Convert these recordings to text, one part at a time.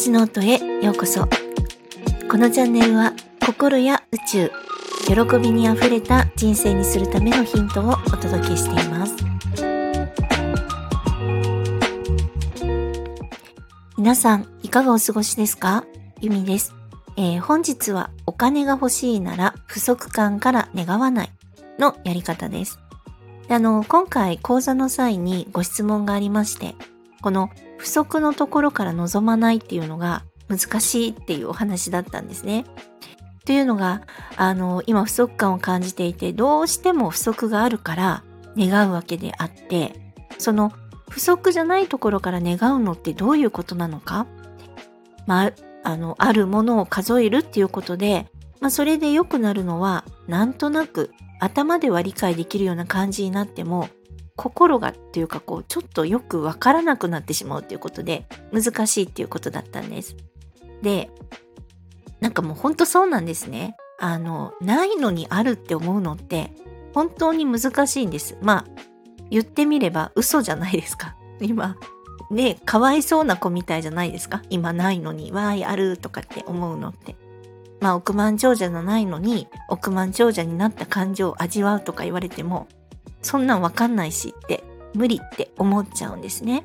私の音へようこそ。このチャンネルは心や宇宙、喜びにあふれた人生にするためのヒントをお届けしています。皆さん、いかがお過ごしですか？ゆみです。えー、本日はお金が欲しいなら不足感から願わないのやり方です。あの、今回講座の際にご質問がありまして、この不足のところから望まないっていうのが難しいっていうお話だったんですね。というのが、あの、今不足感を感じていて、どうしても不足があるから願うわけであって、その不足じゃないところから願うのってどういうことなのか？まあ、あの、あるものを数えるっていうことで、まあ、それで良くなるのは、なんとなく頭では理解できるような感じになっても、心がっていうかこうちょっとよくわからなくなってしまうっていうことで難しいっていうことだったんです。で、なんかもうほんとそうなんですね。あの、ないのにあるって思うのって本当に難しいんです。まあ、言ってみれば嘘じゃないですか。今、ね、かわいそうな子みたいじゃないですか。今ないのに、わーい、あるとかって思うのって。まあ、億万長者じゃないのに、億万長者になった感情を味わうとか言われても、そんなんわかんないしって無理って思っちゃうんですね。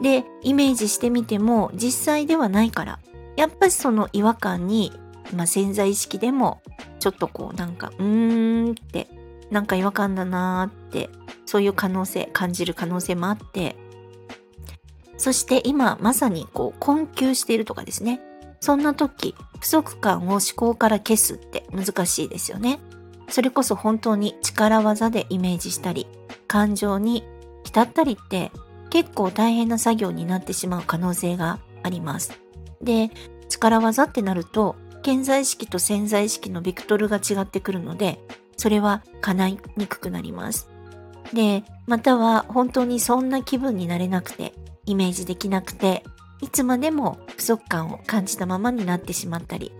で、イメージしてみても実際ではないから、やっぱりその違和感に、まあ、潜在意識でもちょっとこうなんか、うーんって、なんか違和感だなーって、そういう可能性、感じる可能性もあって、そして今まさにこう困窮しているとかですね。そんな時、不足感を思考から消すって難しいですよね。それこそ本当に力技でイメージしたり、感情に浸ったりって結構大変な作業になってしまう可能性があります。で、力技ってなると、潜在意識と潜在意識のベクトルが違ってくるので、それは叶いにくくなります。で、または本当にそんな気分になれなくて、イメージできなくて、いつまでも不足感を感じたままになってしまったり、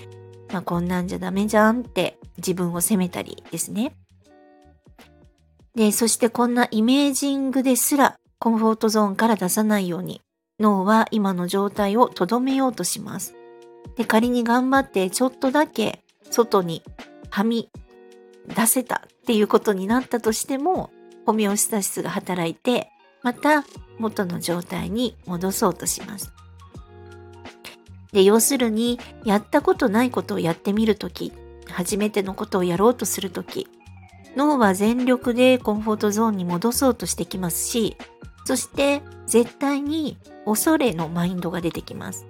まあ、こんなんじゃダメじゃんって自分を責めたりですね。で、そしてこんなイメージングですらコンフォートゾーンから出さないように脳は今の状態をとどめようとします。で、仮に頑張ってちょっとだけ外にはみ出せたっていうことになったとしても、ホメオスタシスが働いて、また元の状態に戻そうとします。で、要するに、やったことないことをやってみるとき、初めてのことをやろうとするとき、脳は全力でコンフォートゾーンに戻そうとしてきますし、そして絶対に恐れのマインドが出てきます。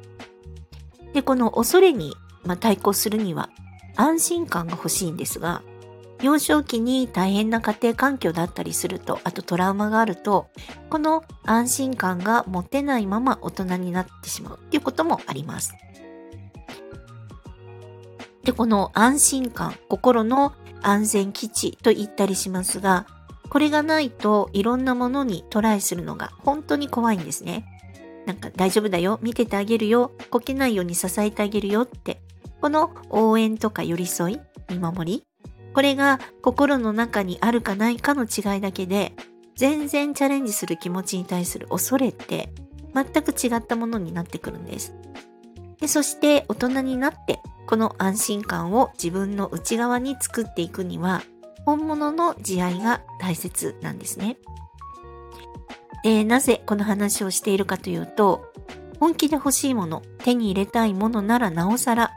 で、この恐れに、ま、対抗するには安心感が欲しいんですが、幼少期に大変な家庭環境だったりすると、あとトラウマがあると、この安心感が持てないまま大人になってしまうっていうこともあります。で、この安心感、心の安全基地と言ったりしますが、これがないといろんなものにトライするのが本当に怖いんですね。なんか大丈夫だよ、見ててあげるよ、こけないように支えてあげるよって、この応援とか寄り添い、見守り、これが心の中にあるかないかの違いだけで、全然チャレンジする気持ちに対する恐れって全く違ったものになってくるんです。でそして大人になってこの安心感を自分の内側に作っていくには本物の慈愛が大切なんですね。でなぜこの話をしているかというと本気で欲しいもの手に入れたいものならなおさら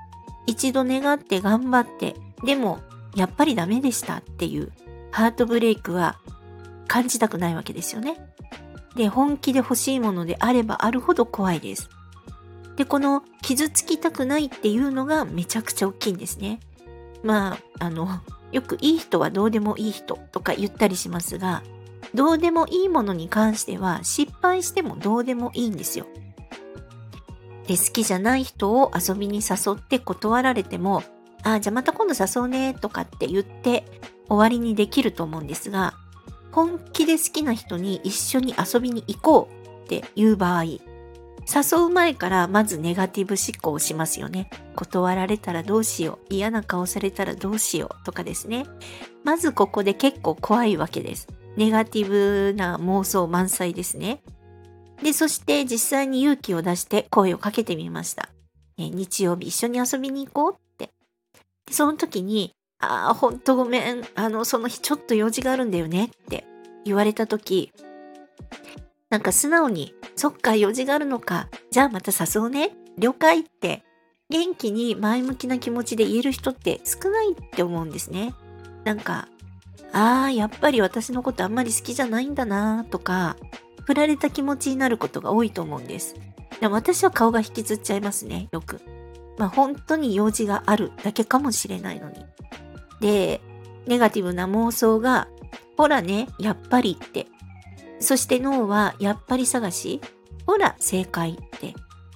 一度願って頑張ってでもやっぱりダメでしたっていうハートブレイクは感じたくないわけですよね。で、本気で欲しいものであればあるほど怖いです。で、この傷つきたくないっていうのがめちゃくちゃ大きいんですね。まあ、あの、よくいい人はどうでもいい人とか言ったりしますが、どうでもいいものに関しては失敗してもどうでもいいんですよ。で、好きじゃない人を遊びに誘って断られてもああ、じゃあまた今度誘うねとかって言って終わりにできると思うんですが、本気で好きな人に一緒に遊びに行こうっていう場合、誘う前からまずネガティブ思考をしますよね。断られたらどうしよう。嫌な顔されたらどうしようとかですね。まずここで結構怖いわけです。ネガティブな妄想満載ですね。で、そして実際に勇気を出して声をかけてみました。え日曜日一緒に遊びに行こうって。でその時に、ああ、ほんとごめん。あの、その日ちょっと用事があるんだよねって言われた時、なんか素直に、そっか、用事があるのか。じゃあまた誘うね。了解って、元気に前向きな気持ちで言える人って少ないって思うんですね。なんか、ああ、やっぱり私のことあんまり好きじゃないんだなとか、振られた気持ちになることが多いと思うんです。でも私は顔が引きずっちゃいますね、よく。まあ本当に用事があるだけかもしれないのに。で、ネガティブな妄想が、ほらね、やっぱりって。そして脳はやっぱり探し、ほら正解って。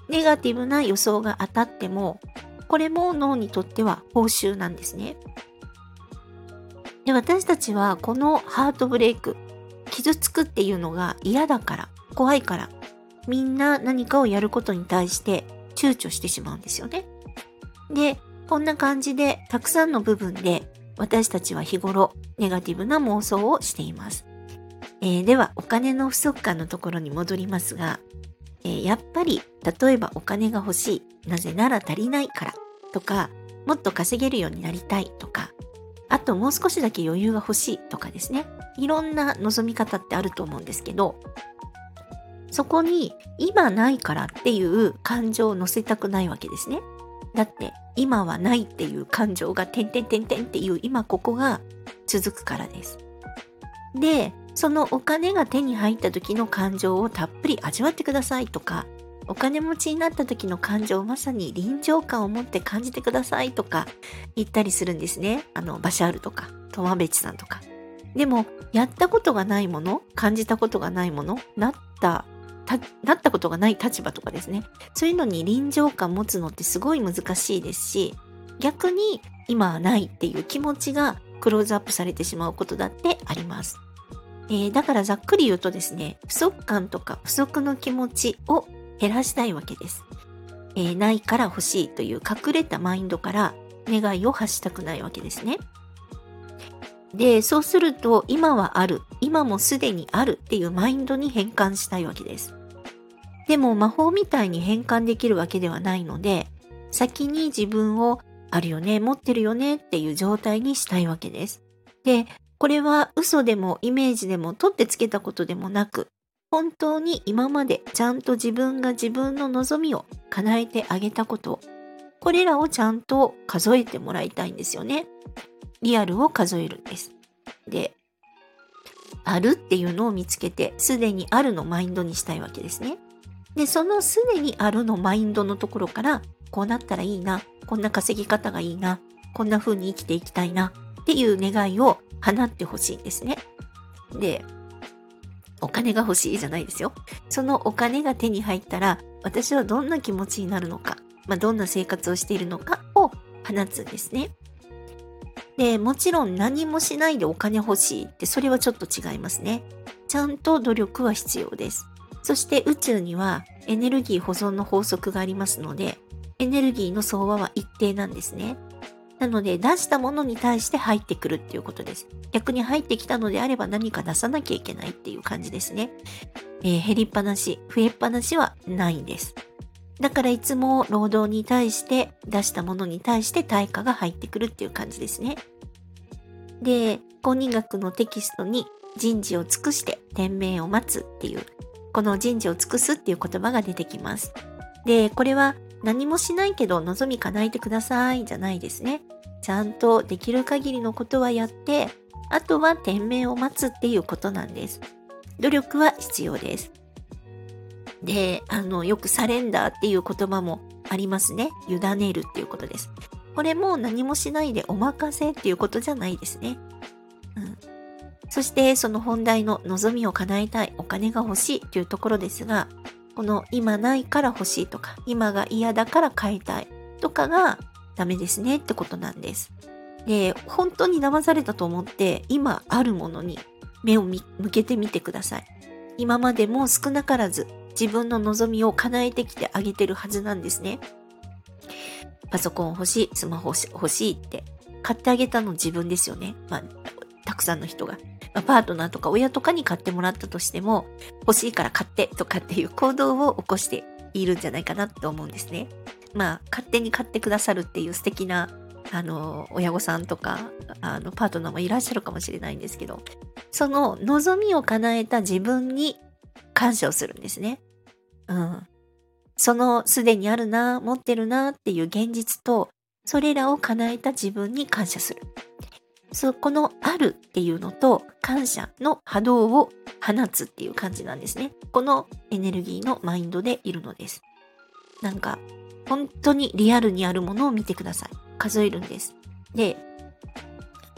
ネガティブな予想が当たっても、これも脳にとっては報酬なんですね。で、私たちはこのハートブレイク、傷つくっていうのが嫌だから、怖いから、みんな何かをやることに対して躊躇してしまうんですよね。で、こんな感じでたくさんの部分で私たちは日頃ネガティブな妄想をしています。えー、ではお金の不足感のところに戻りますが、えー、やっぱり例えばお金が欲しい、なぜなら足りないからとか、もっと稼げるようになりたいとか、あともう少しだけ余裕が欲しいとかですね。いろんな望み方ってあると思うんですけど、そこに今ないからっていう感情を乗せたくないわけですね。だって今はないっていう感情が点々点々っていう今ここが続くからです。で、そのお金が手に入った時の感情をたっぷり味わってくださいとか、お金持ちになった時の感情をまさに臨場感を持って感じてくださいとか言ったりするんですね。あの、バシャールとか、トマベチさんとか。でも、やったことがないもの、感じたことがないもの、なった、なったことがない立場とかですね。そういうのに臨場感持つのってすごい難しいですし、逆に今はないっていう気持ちがクローズアップされてしまうことだってあります。えー、だからざっくり言うとですね、不足感とか不足の気持ちを減らしたいわけです。えー、ないから欲しいという隠れたマインドから願いを発したくないわけですね。で、そうすると今はある、今もすでにあるっていうマインドに変換したいわけです。でも魔法みたいに変換できるわけではないので、先に自分をあるよね、持ってるよねっていう状態にしたいわけです。で、これは嘘でもイメージでも取ってつけたことでもなく、本当に今までちゃんと自分が自分の望みを叶えてあげたこと、これらをちゃんと数えてもらいたいんですよね。リアルを数えるんです。で、あるっていうのを見つけて、すでにあるのマインドにしたいわけですね。で、そのすでにあるのマインドのところから、こうなったらいいな、こんな稼ぎ方がいいな、こんな風に生きていきたいなっていう願いを放ってほしいんですね。で、お金が欲しいじゃないですよ。そのお金が手に入ったら、私はどんな気持ちになるのか、まあ、どんな生活をしているのかを放つんですね。で、もちろん何もしないでお金欲しいって、それはちょっと違いますね。ちゃんと努力は必要です。そして宇宙にはエネルギー保存の法則がありますので、エネルギーの相場は一定なんですね。なので出したものに対して入ってくるっていうことです。逆に入ってきたのであれば何か出さなきゃいけないっていう感じですね。えー、減りっぱなし、増えっぱなしはないんです。だからいつも労働に対して出したものに対して対価が入ってくるっていう感じですね。で、公認学のテキストに人事を尽くして天命を待つっていう、この人事を尽くすっていう言葉が出てきます。で、これは何もしないけど望み叶えてくださいじゃないですね。ちゃんとできる限りのことはやって、あとは天命を待つっていうことなんです。努力は必要です。で、あの、よくサレンダーっていう言葉もありますね。委ねるっていうことです。これも何もしないでお任せっていうことじゃないですね。うん。そしてその本題の望みを叶えたい、お金が欲しいというところですが、この今ないから欲しいとか、今が嫌だから買いたいとかがダメですねってことなんです。で、本当に騙されたと思って今あるものに目を向けてみてください。今までも少なからず自分の望みを叶えてきてあげてるはずなんですね。パソコン欲しい、スマホ欲しいって買ってあげたの自分ですよね。まあ、たくさんの人が。まあ、パートナーとか親とかに買ってもらったとしても、欲しいから買ってとかっていう行動を起こしているんじゃないかなと思うんですね。まあ、勝手に買ってくださるっていう素敵な、あの、親御さんとか、あの、パートナーもいらっしゃるかもしれないんですけど、その望みを叶えた自分に感謝をするんですね。うん。そのすでにあるな、持ってるなっていう現実と、それらを叶えた自分に感謝する。そこのあるっていうのと感謝の波動を放つっていう感じなんですね。このエネルギーのマインドでいるのです。なんか、本当にリアルにあるものを見てください。数えるんです。で、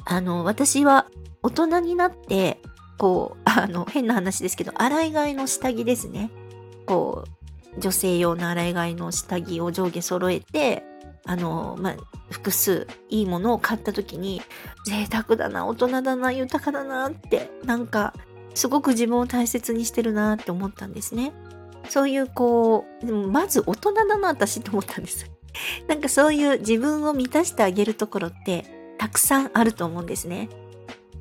あの、私は大人になって、こう、あの、変な話ですけど、洗い替えの下着ですね。こう、女性用の洗い替えの下着を上下揃えて、あの、まあ、複数いいものを買った時に、贅沢だな、大人だな、豊かだなって、なんか、すごく自分を大切にしてるなって思ったんですね。そういうこう、まず大人だな、私って思ったんです。なんかそういう自分を満たしてあげるところってたくさんあると思うんですね。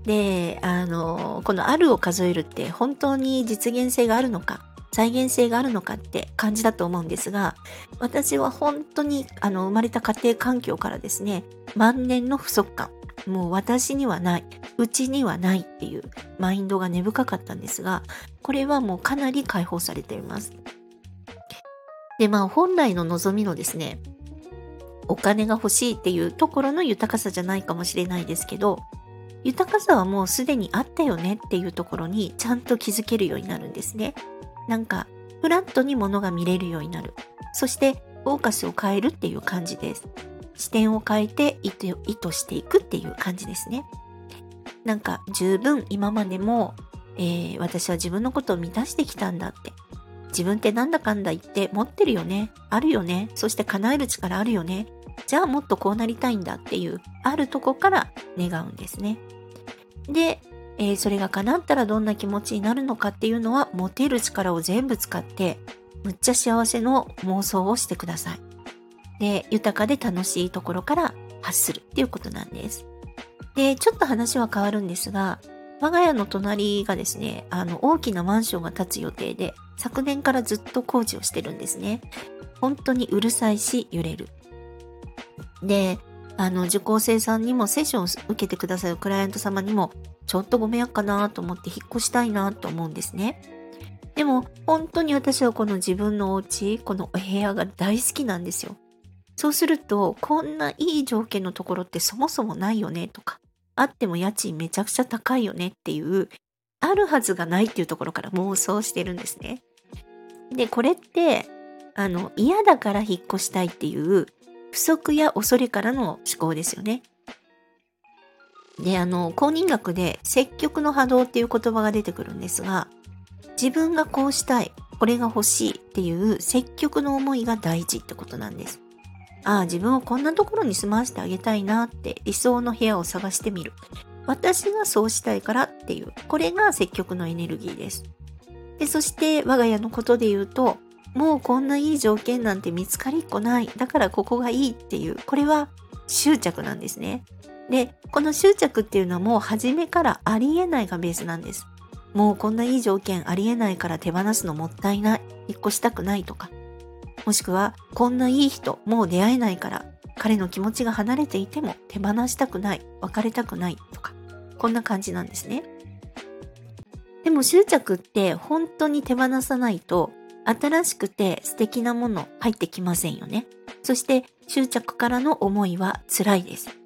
で、あの、このあるを数えるって本当に実現性があるのか、再現性があるのかって感じだと思うんですが、私は本当にあの生まれた家庭環境からですね、万年の不足感、もう私にはない、うちにはないっていうマインドが根深かったんですが、これはもうかなり解放されています。で、まあ本来の望みのですね、お金が欲しいっていうところの豊かさじゃないかもしれないですけど、豊かさはもうすでにあったよねっていうところにちゃんと気づけるようになるんですね。なんか、フラットに物が見れるようになる。そして、フォーカスを変えるっていう感じです。視点を変えて意図意図していくっていう感じですね。なんか、十分今までも、えー、私は自分のことを満たしてきたんだって。自分ってなんだかんだ言って持ってるよね。あるよね。そして叶える力あるよね。じゃあもっとこうなりたいんだっていう、あるとこから願うんですね。で、えー、それが叶ったらどんな気持ちになるのかっていうのは持てる力を全部使ってむっちゃ幸せの妄想をしてください。で、豊かで楽しいところから発するっていうことなんです。で、ちょっと話は変わるんですが、我が家の隣がですね、あの、大きなマンションが建つ予定で、昨年からずっと工事をしてるんですね。本当にうるさいし、揺れる。で、あの、受講生さんにもセッションを受けてくださるクライアント様にも、ちょっとご迷惑かなと思って引っ越したいなと思うんですね。でも、本当に私はこの自分のお家、このお部屋が大好きなんですよ。そうすると、こんないい条件のところってそもそもないよねとか、あっても家賃めちゃくちゃ高いよねっていう、あるはずがないっていうところから妄想してるんですね。で、これって、あの、嫌だから引っ越したいっていう不足や恐れからの思考ですよね。で、あの、公認学で積極の波動っていう言葉が出てくるんですが、自分がこうしたい、これが欲しいっていう積極の思いが大事ってことなんです。ああ、自分をこんなところに住まわせてあげたいなって理想の部屋を探してみる。私がそうしたいからっていう、これが積極のエネルギーです。で、そして我が家のことで言うと、もうこんないい条件なんて見つかりっこない。だからここがいいっていう、これは執着なんですね。で、この執着っていうのはもう初めからありえないがベースなんです。もうこんないい条件ありえないから手放すのもったいない。引っ越したくないとか。もしくは、こんないい人、もう出会えないから、彼の気持ちが離れていても手放したくない。別れたくないとか。こんな感じなんですね。でも執着って本当に手放さないと新しくて素敵なもの入ってきませんよね。そして執着からの思いは辛いです。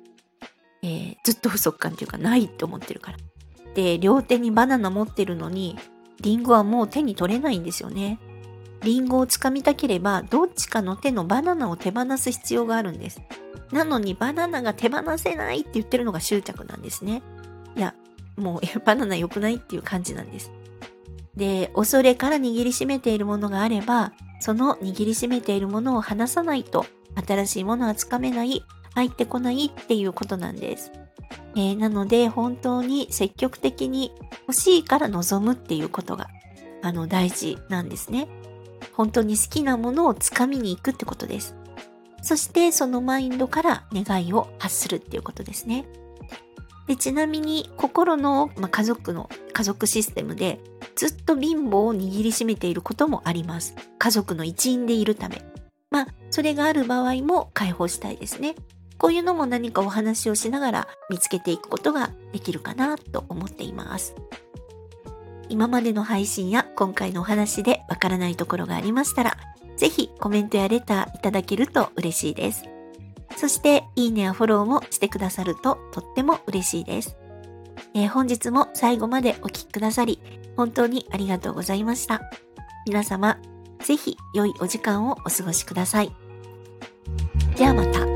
えー、ずっと不足感っていうかないって思ってるから。で、両手にバナナ持ってるのに、リンゴはもう手に取れないんですよね。リンゴをつかみたければ、どっちかの手のバナナを手放す必要があるんです。なのにバナナが手放せないって言ってるのが執着なんですね。いや、もうバナナ良くないっていう感じなんです。で、恐れから握りしめているものがあれば、その握りしめているものを離さないと、新しいものはつかめない、入ってこないっていうことなんです。えー、なので、本当に積極的に欲しいから望むっていうことが、あの、大事なんですね。本当に好きなものをつかみに行くってことです。そして、そのマインドから願いを発するっていうことですね。でちなみに心の、まあ、家族の家族システムでずっと貧乏を握りしめていることもあります。家族の一員でいるため。まあ、それがある場合も解放したいですね。こういうのも何かお話をしながら見つけていくことができるかなと思っています。今までの配信や今回のお話でわからないところがありましたら、ぜひコメントやレターいただけると嬉しいです。そして、いいねやフォローもしてくださるととっても嬉しいです。えー、本日も最後までお聴きくださり、本当にありがとうございました。皆様、ぜひ良いお時間をお過ごしください。ではまた。